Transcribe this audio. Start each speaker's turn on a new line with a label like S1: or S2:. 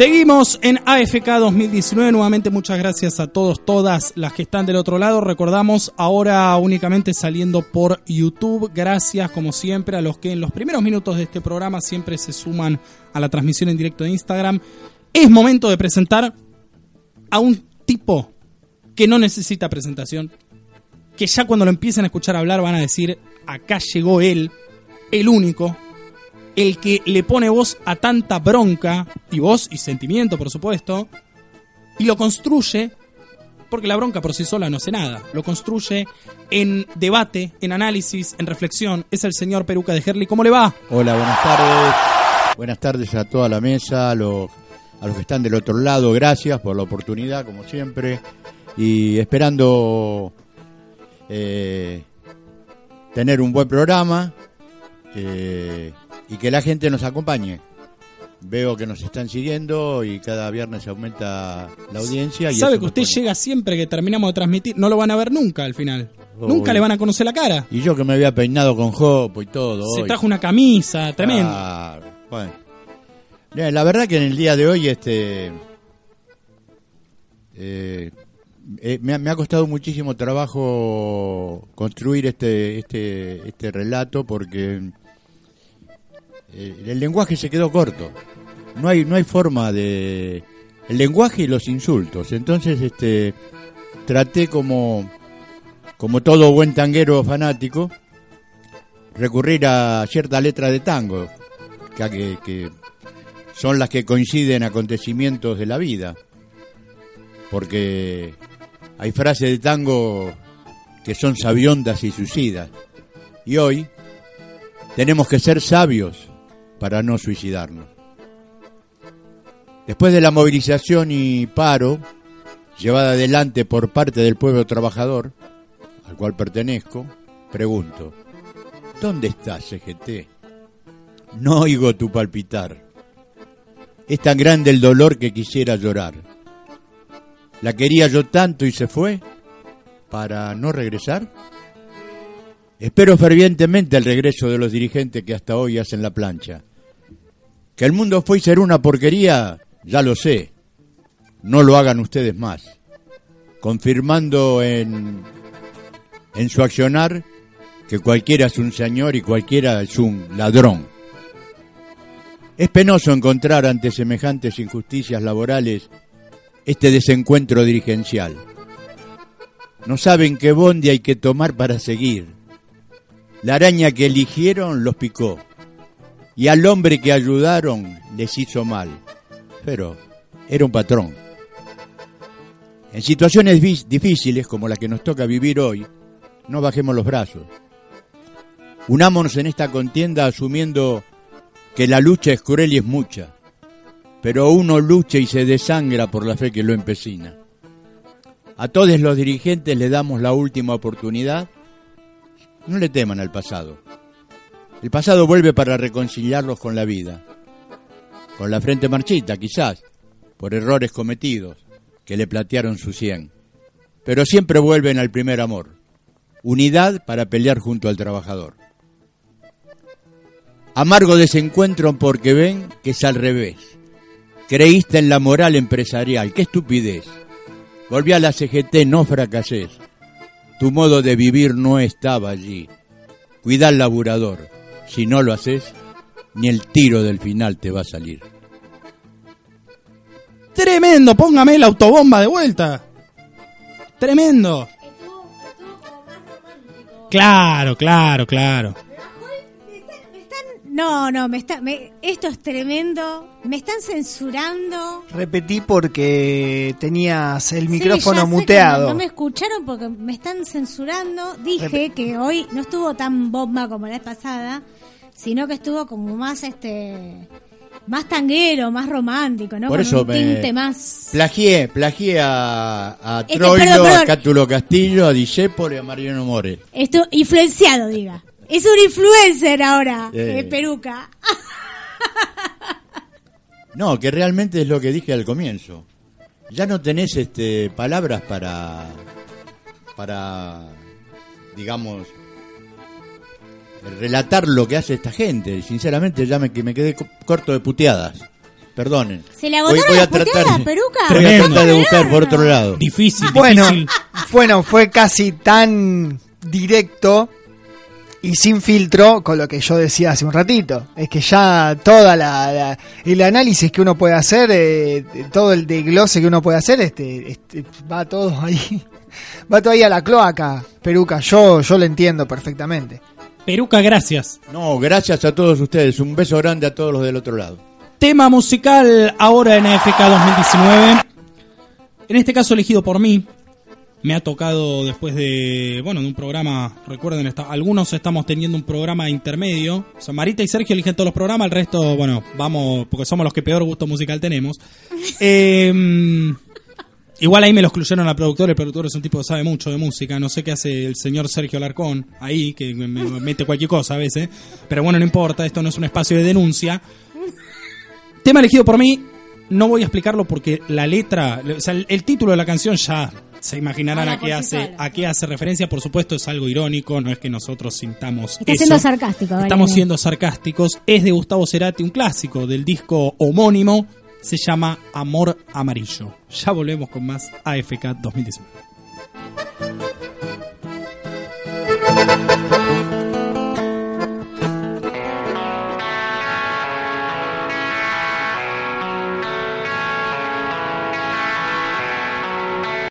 S1: Seguimos en AFK 2019. Nuevamente muchas gracias a todos, todas las que están del otro lado. Recordamos ahora únicamente saliendo por YouTube. Gracias como siempre a los que en los primeros minutos de este programa siempre se suman a la transmisión en directo de Instagram. Es momento de presentar a un tipo que no necesita presentación. Que ya cuando lo empiecen a escuchar hablar van a decir, acá llegó él, el único, el que le pone voz a tanta bronca, y voz y sentimiento, por supuesto, y lo construye, porque la bronca por sí sola no hace nada, lo construye en debate, en análisis, en reflexión. Es el señor Peruca de Herley. ¿Cómo le va?
S2: Hola, buenas tardes. Buenas tardes a toda la mesa, a los, a los que están del otro lado. Gracias por la oportunidad, como siempre. Y esperando eh, tener un buen programa. Eh, y que la gente nos acompañe. Veo que nos están siguiendo y cada viernes aumenta la audiencia. Y
S1: Sabe que usted llega siempre que terminamos de transmitir, no lo van a ver nunca al final. nunca le van a conocer la cara.
S2: Y yo que me había peinado con jopo y todo.
S1: Se trajo una camisa, tremendo.
S2: bueno. La verdad que en el día de hoy este eh, eh, me, me, ha costado muchísimo trabajo construir este este este relato porque eh, el lenguaje se quedó corto. No hay, no hay forma de... El lenguaje y los insultos. Entonces, este, traté como, como todo buen tanguero fanático, recurrir a cierta letra de tango, que, que son las que coinciden acontecimientos de la vida. Porque hay frases de tango que son sabiondas y suicidas. Y hoy tenemos que ser sabios para no suicidarnos. Después de la movilización y paro llevada adelante por parte del pueblo trabajador, al cual pertenezco, pregunto, ¿dónde estás, CGT? No oigo tu palpitar. Es tan grande el dolor que quisiera llorar. ¿La quería yo tanto y se fue para no regresar? Espero fervientemente el regreso de los dirigentes que hasta hoy hacen la plancha que el mundo fue y será una porquería, ya lo sé. No lo hagan ustedes más. Confirmando en, en su accionar que cualquiera es un señor y cualquiera es un ladrón. Es penoso encontrar ante semejantes injusticias laborales este desencuentro dirigencial. No saben qué bondi hay que tomar para seguir. La araña que eligieron los picó y al hombre que ayudaron les hizo mal. Pero era un patrón. En situaciones difíciles como la que nos toca vivir hoy, no bajemos los brazos. Unámonos en esta contienda asumiendo que la lucha es cruel y es mucha, pero uno lucha y se desangra por la fe que lo empecina. A todos los dirigentes le damos la última oportunidad. No le teman al pasado. El pasado vuelve para reconciliarlos con la vida, con la frente marchita quizás, por errores cometidos que le platearon su cien, pero siempre vuelven al primer amor, unidad para pelear junto al trabajador. Amargo desencuentro porque ven que es al revés. Creíste en la moral empresarial, qué estupidez. Volví a la CGT, no fracasés. Tu modo de vivir no estaba allí. Cuida al laburador si no lo haces, ni el tiro del final te va a salir.
S1: Tremendo, póngame la autobomba de vuelta. Tremendo. Claro, claro, claro.
S3: No, no, me está, me- esto es tremendo. Me están censurando.
S4: Repetí porque tenías el
S3: Sí,
S4: micrófono
S3: ya sé que
S4: muteado.
S3: No, no me escucharon porque me están censurando. Dije que hoy no estuvo tan bomba como la vez pasada, sino que estuvo como más este más tanguero, más romántico, ¿no?
S2: Por
S3: Con
S2: eso
S3: un
S2: me
S3: tinte más
S2: plagié, plagié a, a
S3: Este,
S2: Troilo,
S3: perdón, perdón.
S2: a Cátulo Castillo, a Discépolo y a Mariano More.
S3: esto influenciado, diga. Es un influencer ahora,
S2: Eh.
S3: eh, peruca.
S2: No, que realmente es lo que dije al comienzo. Ya no tenés este palabras para para digamos relatar lo que hace esta gente. Sinceramente ya me, que me quedé co- corto de puteadas. Perdonen.
S3: ¿Se le agotaron las puteadas, peruca?
S2: Voy a
S1: Tremendo.
S2: tratar de buscar por otro lado.
S1: Difícil,
S4: Bueno,
S1: difícil.
S4: bueno, fue casi tan directo y sin filtro con lo que yo decía hace un ratito. Es que ya toda la, la- el análisis que uno puede hacer, eh, todo el desglose que uno puede hacer, este, este, va todo ahí, va todo ahí a la cloaca, Peruca. Yo, yo lo entiendo perfectamente.
S1: Peruca, gracias.
S2: No, gracias a todos ustedes. Un beso grande a todos los del otro lado.
S1: Tema musical ahora en AFK 2019. En este caso elegido por mí. Me ha tocado después de, bueno, de un programa, recuerden, está- algunos estamos teniendo un programa intermedio. O sea, Marita y Sergio eligen todos los programas, el resto, bueno, vamos, porque somos los que peor gusto musical tenemos. Eh, igual ahí me lo excluyeron al productor, el productor es un tipo que sabe mucho de música, no sé qué hace el señor Sergio Alarcón ahí, que me, me mete cualquier cosa a veces, pero bueno, no importa, esto no es un espacio de denuncia. Tema elegido por mí, no voy a explicarlo porque la letra, o sea, el, el título de la canción ya se imaginarán
S3: Habla
S1: a qué
S3: sí
S1: hace, a qué hace referencia, por supuesto es algo irónico, no es que nosotros sintamos
S3: Está
S1: eso.
S3: siendo sarcástico.
S1: Estamos siendo sarcásticos. Es de Gustavo Cerati, un clásico del disco homónimo. Se llama Amor Amarillo. Ya volvemos con más AFK 2019.